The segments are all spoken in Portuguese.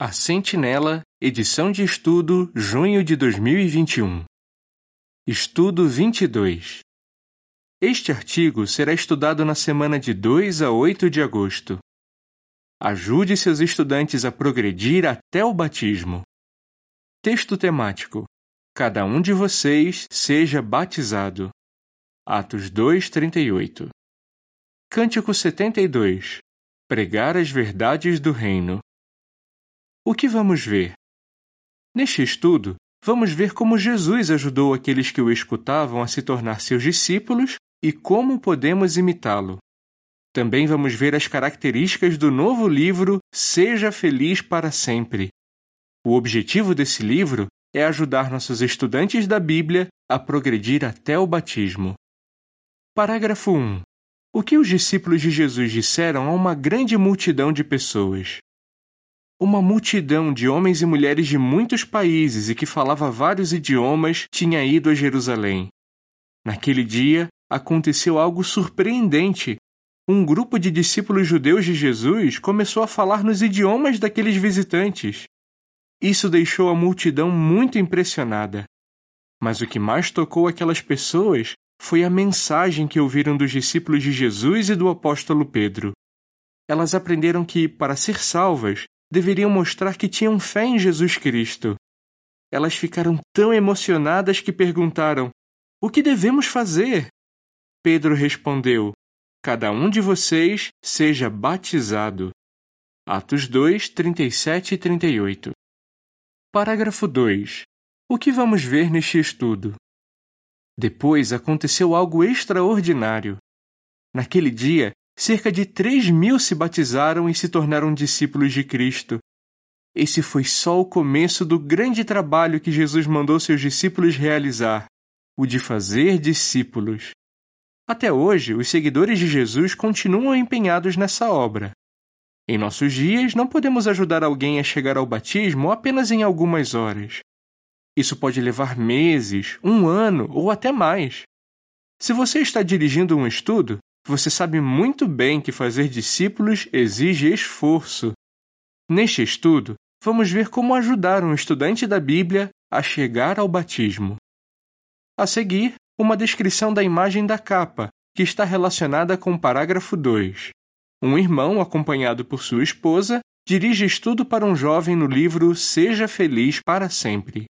A Sentinela, edição de estudo, junho de 2021. Estudo 22. Este artigo será estudado na semana de 2 a 8 de agosto. Ajude seus estudantes a progredir até o batismo. Texto temático: Cada um de vocês seja batizado. Atos 2:38. Cântico 72. Pregar as verdades do reino. O que vamos ver? Neste estudo, vamos ver como Jesus ajudou aqueles que o escutavam a se tornar seus discípulos e como podemos imitá-lo. Também vamos ver as características do novo livro Seja Feliz para Sempre. O objetivo desse livro é ajudar nossos estudantes da Bíblia a progredir até o batismo. Parágrafo 1. O que os discípulos de Jesus disseram a uma grande multidão de pessoas? Uma multidão de homens e mulheres de muitos países e que falava vários idiomas tinha ido a Jerusalém. Naquele dia, aconteceu algo surpreendente. Um grupo de discípulos judeus de Jesus começou a falar nos idiomas daqueles visitantes. Isso deixou a multidão muito impressionada. Mas o que mais tocou aquelas pessoas foi a mensagem que ouviram dos discípulos de Jesus e do apóstolo Pedro. Elas aprenderam que, para ser salvas, deveriam mostrar que tinham fé em Jesus Cristo. Elas ficaram tão emocionadas que perguntaram: O que devemos fazer? Pedro respondeu: Cada um de vocês seja batizado. Atos 2, 37 e 38. Parágrafo 2. O que vamos ver neste estudo? Depois aconteceu algo extraordinário. Naquele dia, cerca de 3 mil se batizaram e se tornaram discípulos de Cristo. Esse foi só o começo do grande trabalho que Jesus mandou seus discípulos realizar, o de fazer discípulos. Até hoje, os seguidores de Jesus continuam empenhados nessa obra. Em nossos dias, não podemos ajudar alguém a chegar ao batismo apenas em algumas horas. Isso pode levar meses, um ano ou até mais. Se você está dirigindo um estudo, você sabe muito bem que fazer discípulos exige esforço. Neste estudo, vamos ver como ajudar um estudante da Bíblia a chegar ao batismo. A seguir, uma descrição da imagem da capa, que está relacionada com o parágrafo 2. Um irmão, acompanhado por sua esposa, dirige estudo para um jovem no livro Seja Feliz para Sempre.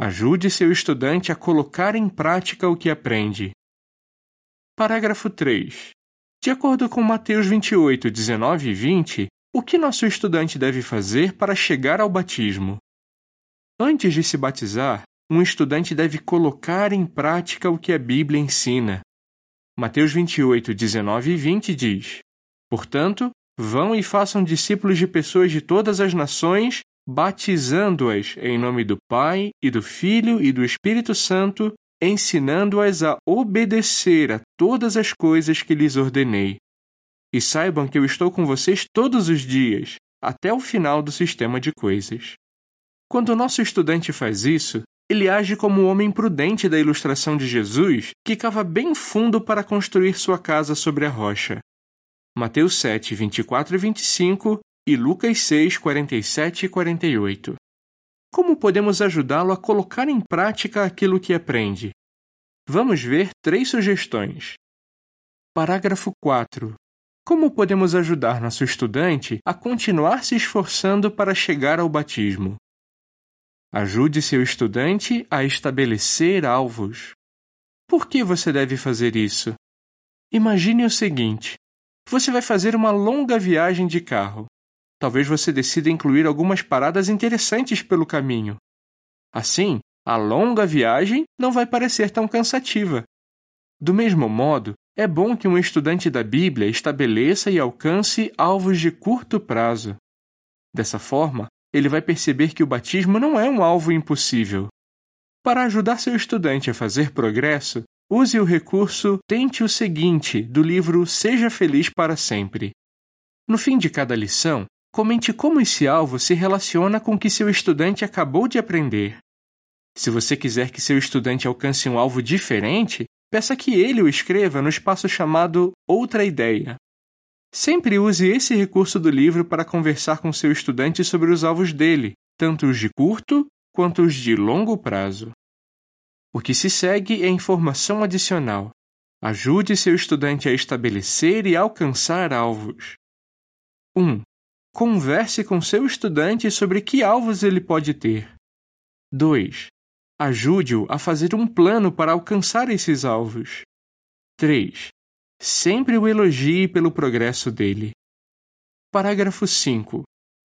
Ajude seu estudante a colocar em prática o que aprende. Parágrafo 3. De acordo com Mateus 28, 19 e 20, o que nosso estudante deve fazer para chegar ao batismo? Antes de se batizar, um estudante deve colocar em prática o que a Bíblia ensina. Mateus 28, 19 e 20 diz: Portanto, vão e façam discípulos de pessoas de todas as nações, batizando-as em nome do Pai e do Filho e do Espírito Santo, ensinando-as a obedecer a todas as coisas que lhes ordenei. E saibam que eu estou com vocês todos os dias, até o final do sistema de coisas. Quando o nosso estudante faz isso, ele age como o homem prudente da ilustração de Jesus que cava bem fundo para construir sua casa sobre a rocha. Mateus 7, 24 e 25 e Lucas 6, 47 e 48. Como podemos ajudá-lo a colocar em prática aquilo que aprende? Vamos ver três sugestões. Parágrafo 4. Como podemos ajudar nosso estudante a continuar se esforçando para chegar ao batismo? Ajude seu estudante a estabelecer alvos. Por que você deve fazer isso? Imagine o seguinte: você vai fazer uma longa viagem de carro. Talvez você decida incluir algumas paradas interessantes pelo caminho. Assim, a longa viagem não vai parecer tão cansativa. Do mesmo modo, é bom que um estudante da Bíblia estabeleça e alcance alvos de curto prazo. Dessa forma, ele vai perceber que o batismo não é um alvo impossível. Para ajudar seu estudante a fazer progresso, use o recurso Tente o Seguinte do livro Seja Feliz para Sempre. No fim de cada lição, Comente como esse alvo se relaciona com o que seu estudante acabou de aprender. Se você quiser que seu estudante alcance um alvo diferente, peça que ele o escreva no espaço chamado Outra Ideia. Sempre use esse recurso do livro para conversar com seu estudante sobre os alvos dele, tanto os de curto quanto os de longo prazo. O que se segue é informação adicional. Ajude seu estudante a estabelecer e alcançar alvos. 1. Converse com seu estudante sobre que alvos ele pode ter. 2. Ajude-o a fazer um plano para alcançar esses alvos. 3. Sempre o elogie pelo progresso dele. Parágrafo 5.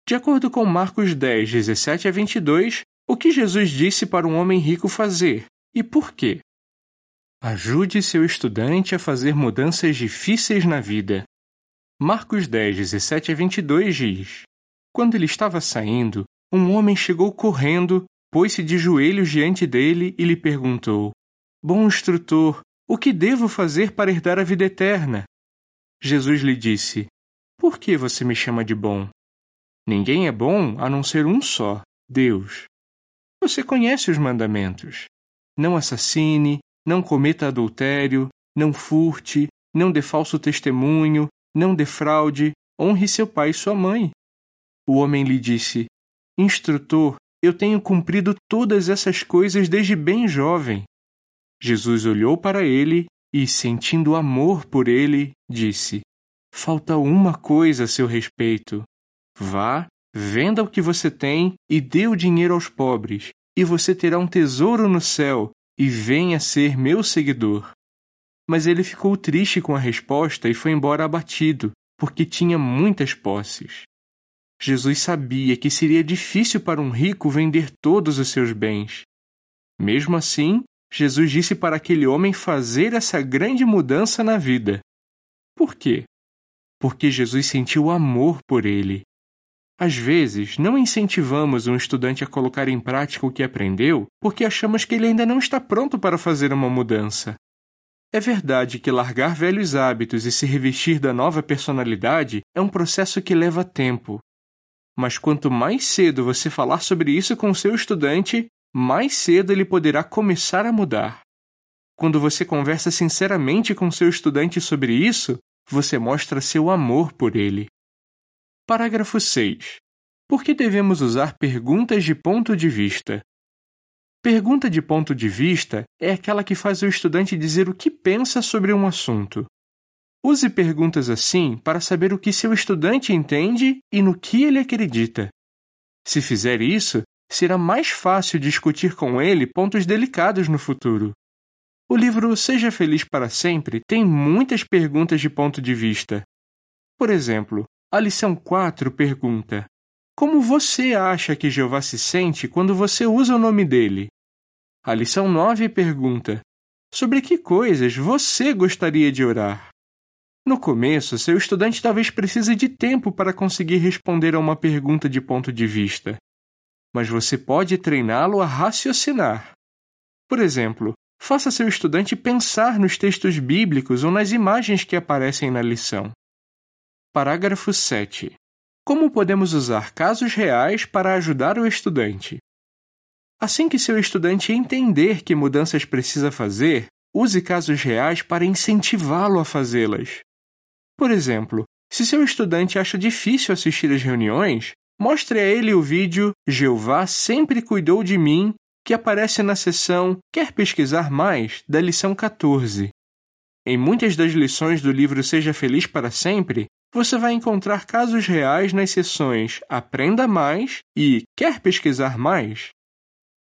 De acordo com Marcos 10, 17 a 22, o que Jesus disse para um homem rico fazer e por quê? Ajude seu estudante a fazer mudanças difíceis na vida. Marcos 10, 17 a 22 diz: Quando ele estava saindo, um homem chegou correndo, pôs-se de joelhos diante dele e lhe perguntou: Bom instrutor, o que devo fazer para herdar a vida eterna? Jesus lhe disse: Por que você me chama de bom? Ninguém é bom a não ser um só, Deus. Você conhece os mandamentos: Não assassine, não cometa adultério, não furte, não dê falso testemunho, não defraude, honre seu pai e sua mãe. O homem lhe disse: Instrutor, eu tenho cumprido todas essas coisas desde bem jovem. Jesus olhou para ele e, sentindo amor por ele, disse: Falta uma coisa a seu respeito. Vá, venda o que você tem e dê o dinheiro aos pobres, e você terá um tesouro no céu e venha ser meu seguidor. Mas ele ficou triste com a resposta e foi embora abatido, porque tinha muitas posses. Jesus sabia que seria difícil para um rico vender todos os seus bens. Mesmo assim, Jesus disse para aquele homem fazer essa grande mudança na vida. Por quê? Porque Jesus sentiu amor por ele às vezes, não incentivamos um estudante a colocar em prática o que aprendeu porque achamos que ele ainda não está pronto para fazer uma mudança. É verdade que largar velhos hábitos e se revestir da nova personalidade é um processo que leva tempo. Mas quanto mais cedo você falar sobre isso com seu estudante, mais cedo ele poderá começar a mudar. Quando você conversa sinceramente com seu estudante sobre isso, você mostra seu amor por ele. Parágrafo 6. Por que devemos usar perguntas de ponto de vista? Pergunta de ponto de vista é aquela que faz o estudante dizer o que pensa sobre um assunto. Use perguntas assim para saber o que seu estudante entende e no que ele acredita. Se fizer isso, será mais fácil discutir com ele pontos delicados no futuro. O livro Seja Feliz para Sempre tem muitas perguntas de ponto de vista. Por exemplo, a lição 4 pergunta: Como você acha que Jeová se sente quando você usa o nome dele? A lição 9 pergunta: Sobre que coisas você gostaria de orar? No começo, seu estudante talvez precise de tempo para conseguir responder a uma pergunta de ponto de vista. Mas você pode treiná-lo a raciocinar. Por exemplo, faça seu estudante pensar nos textos bíblicos ou nas imagens que aparecem na lição. Parágrafo 7. Como podemos usar casos reais para ajudar o estudante? Assim que seu estudante entender que mudanças precisa fazer, use casos reais para incentivá-lo a fazê-las. Por exemplo, se seu estudante acha difícil assistir às reuniões, mostre a ele o vídeo Jeová sempre cuidou de mim, que aparece na seção Quer pesquisar mais? da lição 14. Em muitas das lições do livro Seja Feliz para Sempre, você vai encontrar casos reais nas seções Aprenda Mais e Quer pesquisar mais?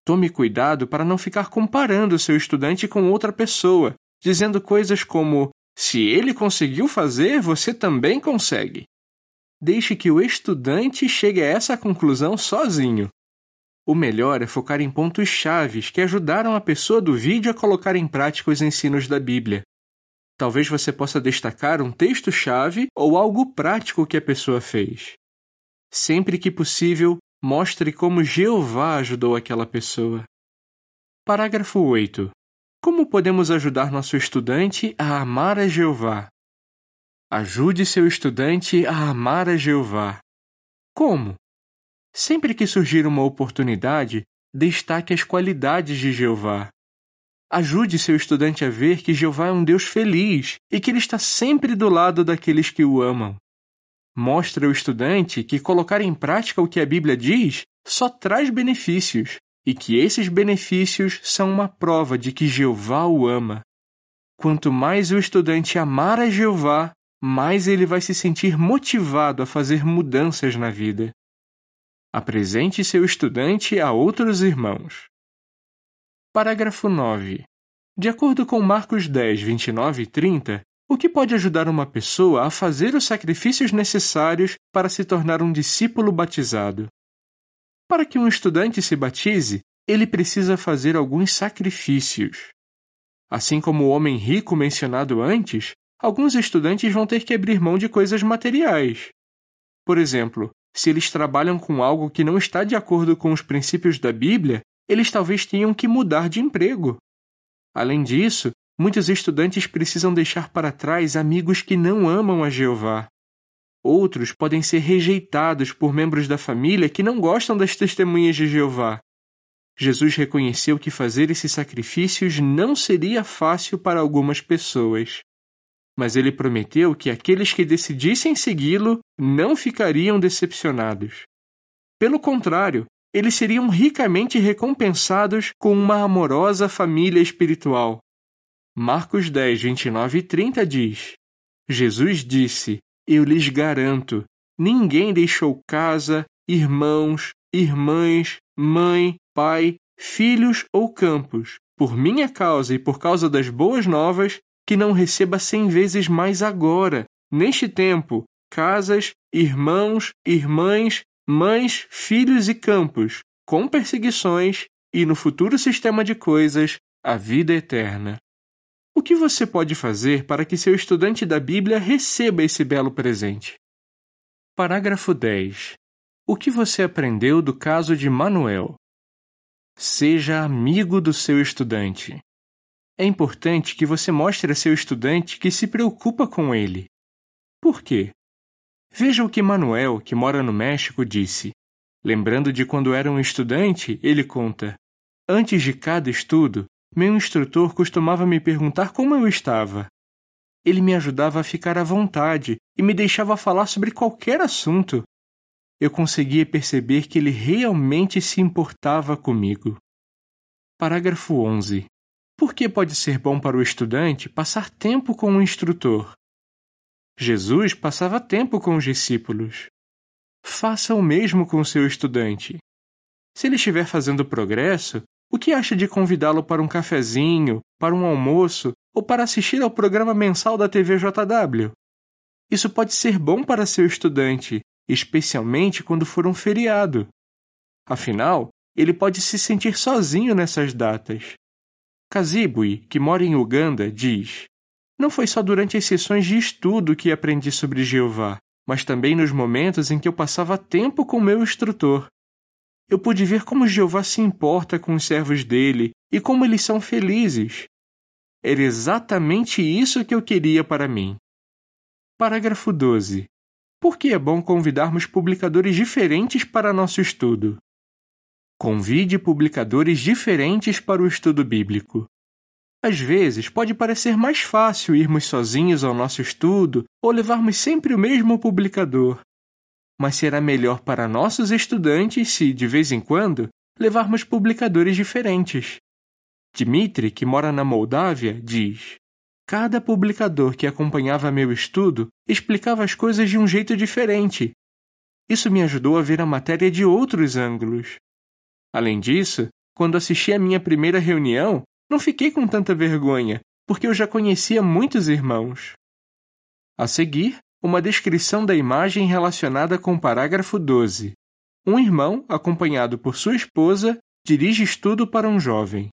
Tome cuidado para não ficar comparando seu estudante com outra pessoa, dizendo coisas como: se ele conseguiu fazer, você também consegue. Deixe que o estudante chegue a essa conclusão sozinho. O melhor é focar em pontos chaves que ajudaram a pessoa do vídeo a colocar em prática os ensinos da Bíblia. Talvez você possa destacar um texto-chave ou algo prático que a pessoa fez. Sempre que possível, mostre como Jeová ajudou aquela pessoa. Parágrafo 8. Como podemos ajudar nosso estudante a amar a Jeová? Ajude seu estudante a amar a Jeová. Como? Sempre que surgir uma oportunidade, destaque as qualidades de Jeová. Ajude seu estudante a ver que Jeová é um Deus feliz e que ele está sempre do lado daqueles que o amam. Mostra ao estudante que colocar em prática o que a Bíblia diz só traz benefícios e que esses benefícios são uma prova de que Jeová o ama. Quanto mais o estudante amar a Jeová, mais ele vai se sentir motivado a fazer mudanças na vida. Apresente seu estudante a outros irmãos. Parágrafo 9. De acordo com Marcos 10, 29 e 30, o que pode ajudar uma pessoa a fazer os sacrifícios necessários para se tornar um discípulo batizado? Para que um estudante se batize, ele precisa fazer alguns sacrifícios. Assim como o homem rico mencionado antes, alguns estudantes vão ter que abrir mão de coisas materiais. Por exemplo, se eles trabalham com algo que não está de acordo com os princípios da Bíblia, eles talvez tenham que mudar de emprego. Além disso, muitos estudantes precisam deixar para trás amigos que não amam a Jeová. Outros podem ser rejeitados por membros da família que não gostam das testemunhas de Jeová. Jesus reconheceu que fazer esses sacrifícios não seria fácil para algumas pessoas. Mas ele prometeu que aqueles que decidissem segui-lo não ficariam decepcionados. Pelo contrário, eles seriam ricamente recompensados com uma amorosa família espiritual. Marcos 10, 29 e 30 diz: Jesus disse: Eu lhes garanto, ninguém deixou casa, irmãos, irmãs, mãe, pai, filhos ou campos, por minha causa e por causa das boas novas, que não receba cem vezes mais agora, neste tempo, casas, irmãos, irmãs, mães, filhos e campos, com perseguições e, no futuro sistema de coisas, a vida eterna. O que você pode fazer para que seu estudante da Bíblia receba esse belo presente? Parágrafo 10. O que você aprendeu do caso de Manuel? Seja amigo do seu estudante. É importante que você mostre a seu estudante que se preocupa com ele. Por quê? Veja o que Manuel, que mora no México, disse. Lembrando de quando era um estudante, ele conta: Antes de cada estudo, meu instrutor costumava me perguntar como eu estava. Ele me ajudava a ficar à vontade e me deixava falar sobre qualquer assunto. Eu conseguia perceber que ele realmente se importava comigo. Parágrafo 11. Por que pode ser bom para o estudante passar tempo com o instrutor? Jesus passava tempo com os discípulos. Faça o mesmo com seu estudante. Se ele estiver fazendo progresso, o que acha de convidá-lo para um cafezinho, para um almoço ou para assistir ao programa mensal da TV JW? Isso pode ser bom para seu estudante, especialmente quando for um feriado. Afinal, ele pode se sentir sozinho nessas datas. Kazibui, que mora em Uganda, diz: não foi só durante as sessões de estudo que aprendi sobre Jeová, mas também nos momentos em que eu passava tempo com meu instrutor. Eu pude ver como Jeová se importa com os servos dele e como eles são felizes. Era exatamente isso que eu queria para mim. Parágrafo 12. Por que é bom convidarmos publicadores diferentes para nosso estudo? Convide publicadores diferentes para o estudo bíblico. Às vezes, pode parecer mais fácil irmos sozinhos ao nosso estudo ou levarmos sempre o mesmo publicador. Mas será melhor para nossos estudantes se, de vez em quando, levarmos publicadores diferentes. Dmitri, que mora na Moldávia, diz: Cada publicador que acompanhava meu estudo explicava as coisas de um jeito diferente. Isso me ajudou a ver a matéria de outros ângulos. Além disso, quando assisti à minha primeira reunião, não fiquei com tanta vergonha, porque eu já conhecia muitos irmãos. A seguir, uma descrição da imagem relacionada com o parágrafo 12. Um irmão, acompanhado por sua esposa, dirige estudo para um jovem.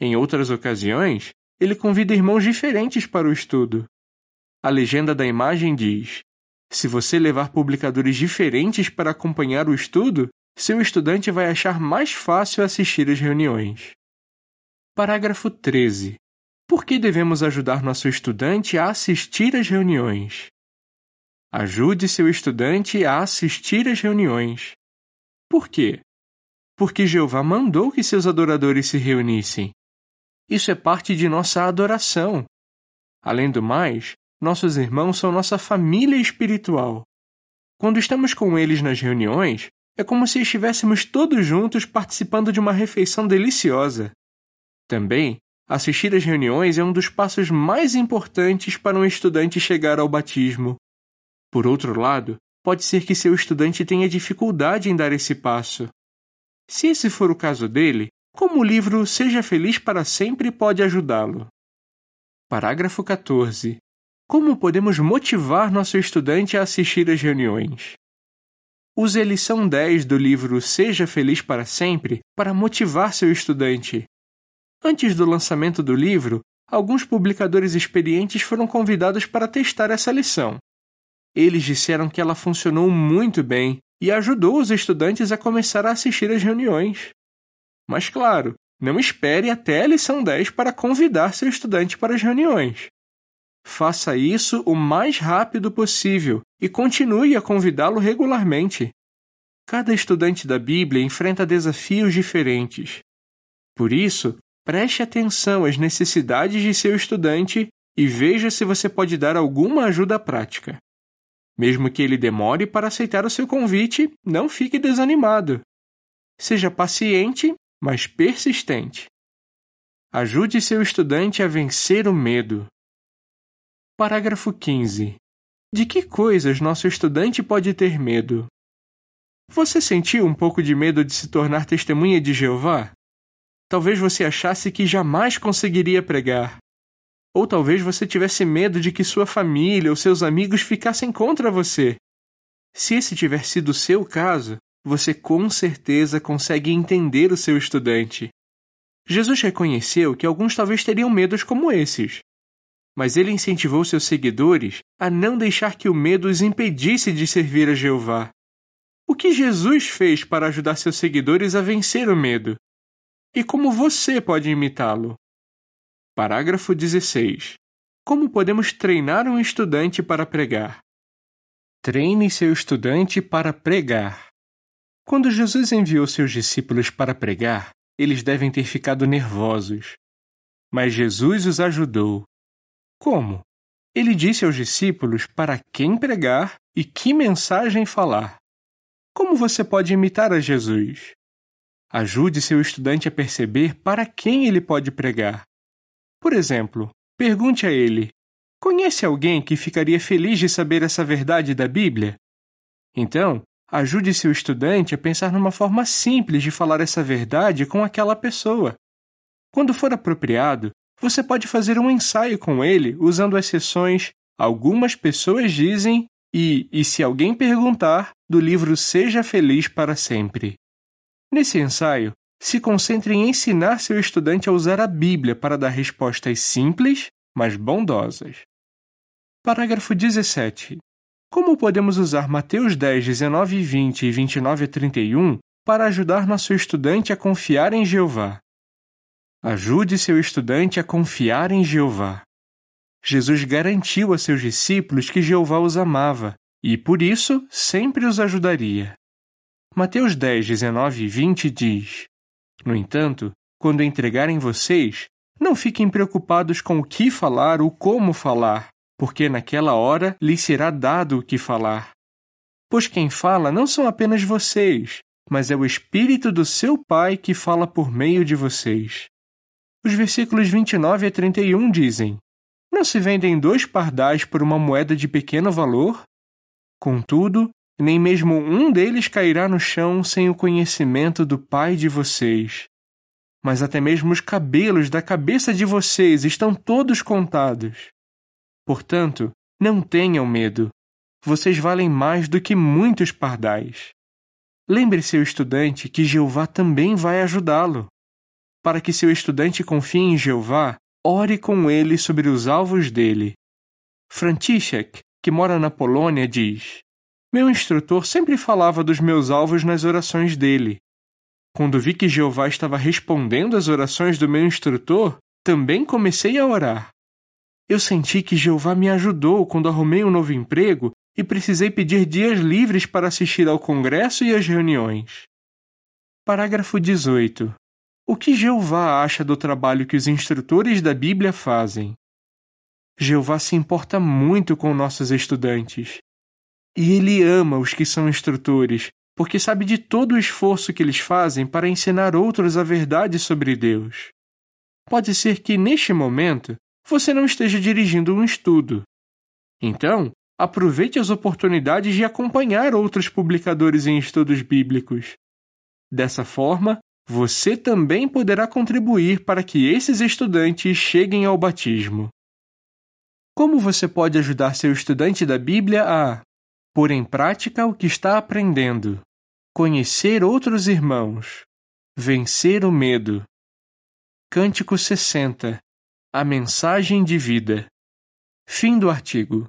Em outras ocasiões, ele convida irmãos diferentes para o estudo. A legenda da imagem diz: Se você levar publicadores diferentes para acompanhar o estudo, seu estudante vai achar mais fácil assistir às reuniões. Parágrafo 13. Por que devemos ajudar nosso estudante a assistir às reuniões? Ajude seu estudante a assistir às reuniões. Por quê? Porque Jeová mandou que seus adoradores se reunissem. Isso é parte de nossa adoração. Além do mais, nossos irmãos são nossa família espiritual. quando estamos com eles nas reuniões, é como se estivéssemos todos juntos participando de uma refeição deliciosa. Também, assistir às reuniões é um dos passos mais importantes para um estudante chegar ao batismo. Por outro lado, pode ser que seu estudante tenha dificuldade em dar esse passo. Se esse for o caso dele, como o livro Seja Feliz para Sempre pode ajudá-lo? Parágrafo 14. Como podemos motivar nosso estudante a assistir às reuniões? Use a lição 10 do livro Seja Feliz para Sempre para motivar seu estudante. Antes do lançamento do livro, alguns publicadores experientes foram convidados para testar essa lição. Eles disseram que ela funcionou muito bem e ajudou os estudantes a começar a assistir às reuniões. Mas, claro, não espere até a lição 10 para convidar seu estudante para as reuniões. Faça isso o mais rápido possível e continue a convidá-lo regularmente. Cada estudante da Bíblia enfrenta desafios diferentes. Por isso, preste atenção às necessidades de seu estudante e veja se você pode dar alguma ajuda prática. Mesmo que ele demore para aceitar o seu convite, não fique desanimado. Seja paciente, mas persistente. Ajude seu estudante a vencer o medo. Parágrafo 15. De que coisas nosso estudante pode ter medo? Você sentiu um pouco de medo de se tornar testemunha de Jeová? Talvez você achasse que jamais conseguiria pregar. Ou talvez você tivesse medo de que sua família ou seus amigos ficassem contra você. Se esse tiver sido o seu caso, você com certeza consegue entender o seu estudante. Jesus reconheceu que alguns talvez teriam medos como esses. Mas ele incentivou seus seguidores a não deixar que o medo os impedisse de servir a Jeová. O que Jesus fez para ajudar seus seguidores a vencer o medo? E como você pode imitá-lo? Parágrafo 16. Como podemos treinar um estudante para pregar? Treine seu estudante para pregar. Quando Jesus enviou seus discípulos para pregar, eles devem ter ficado nervosos. Mas Jesus os ajudou. Como? Ele disse aos discípulos para quem pregar e que mensagem falar. Como você pode imitar a Jesus? Ajude seu estudante a perceber para quem ele pode pregar por exemplo, pergunte a ele: Conhece alguém que ficaria feliz de saber essa verdade da Bíblia? Então, ajude seu estudante a pensar numa forma simples de falar essa verdade com aquela pessoa. Quando for apropriado, você pode fazer um ensaio com ele usando as sessões Algumas pessoas dizem e E se alguém perguntar do livro Seja Feliz para Sempre. Nesse ensaio, se concentre em ensinar seu estudante a usar a Bíblia para dar respostas simples, mas bondosas. Parágrafo 17. Como podemos usar Mateus 10, 19 e 20 e 29 a 31 para ajudar nosso estudante a confiar em Jeová? Ajude seu estudante a confiar em Jeová. Jesus garantiu a seus discípulos que Jeová os amava e, por isso, sempre os ajudaria. Mateus 10, 19 e 20 diz: no entanto, quando entregarem vocês, não fiquem preocupados com o que falar ou como falar, porque naquela hora lhes será dado o que falar. Pois quem fala não são apenas vocês, mas é o Espírito do seu Pai que fala por meio de vocês. Os versículos 29 a 31 dizem: Não se vendem dois pardais por uma moeda de pequeno valor? Contudo, nem mesmo um deles cairá no chão sem o conhecimento do Pai de vocês. Mas até mesmo os cabelos da cabeça de vocês estão todos contados. Portanto, não tenham medo. Vocês valem mais do que muitos pardais. Lembre seu estudante que Jeová também vai ajudá-lo. Para que seu estudante confie em Jeová, ore com ele sobre os alvos dele. František, que mora na Polônia, diz: meu instrutor sempre falava dos meus alvos nas orações dele. Quando vi que Jeová estava respondendo às orações do meu instrutor, também comecei a orar. Eu senti que Jeová me ajudou quando arrumei um novo emprego e precisei pedir dias livres para assistir ao congresso e às reuniões. Parágrafo 18. O que Jeová acha do trabalho que os instrutores da Bíblia fazem? Jeová se importa muito com nossos estudantes E ele ama os que são instrutores, porque sabe de todo o esforço que eles fazem para ensinar outros a verdade sobre Deus. Pode ser que, neste momento, você não esteja dirigindo um estudo. Então, aproveite as oportunidades de acompanhar outros publicadores em estudos bíblicos. Dessa forma, você também poderá contribuir para que esses estudantes cheguem ao batismo. Como você pode ajudar seu estudante da Bíblia a pôr em prática o que está aprendendo, conhecer outros irmãos, vencer o medo? Cântico 60 A mensagem de vida. Fim do artigo.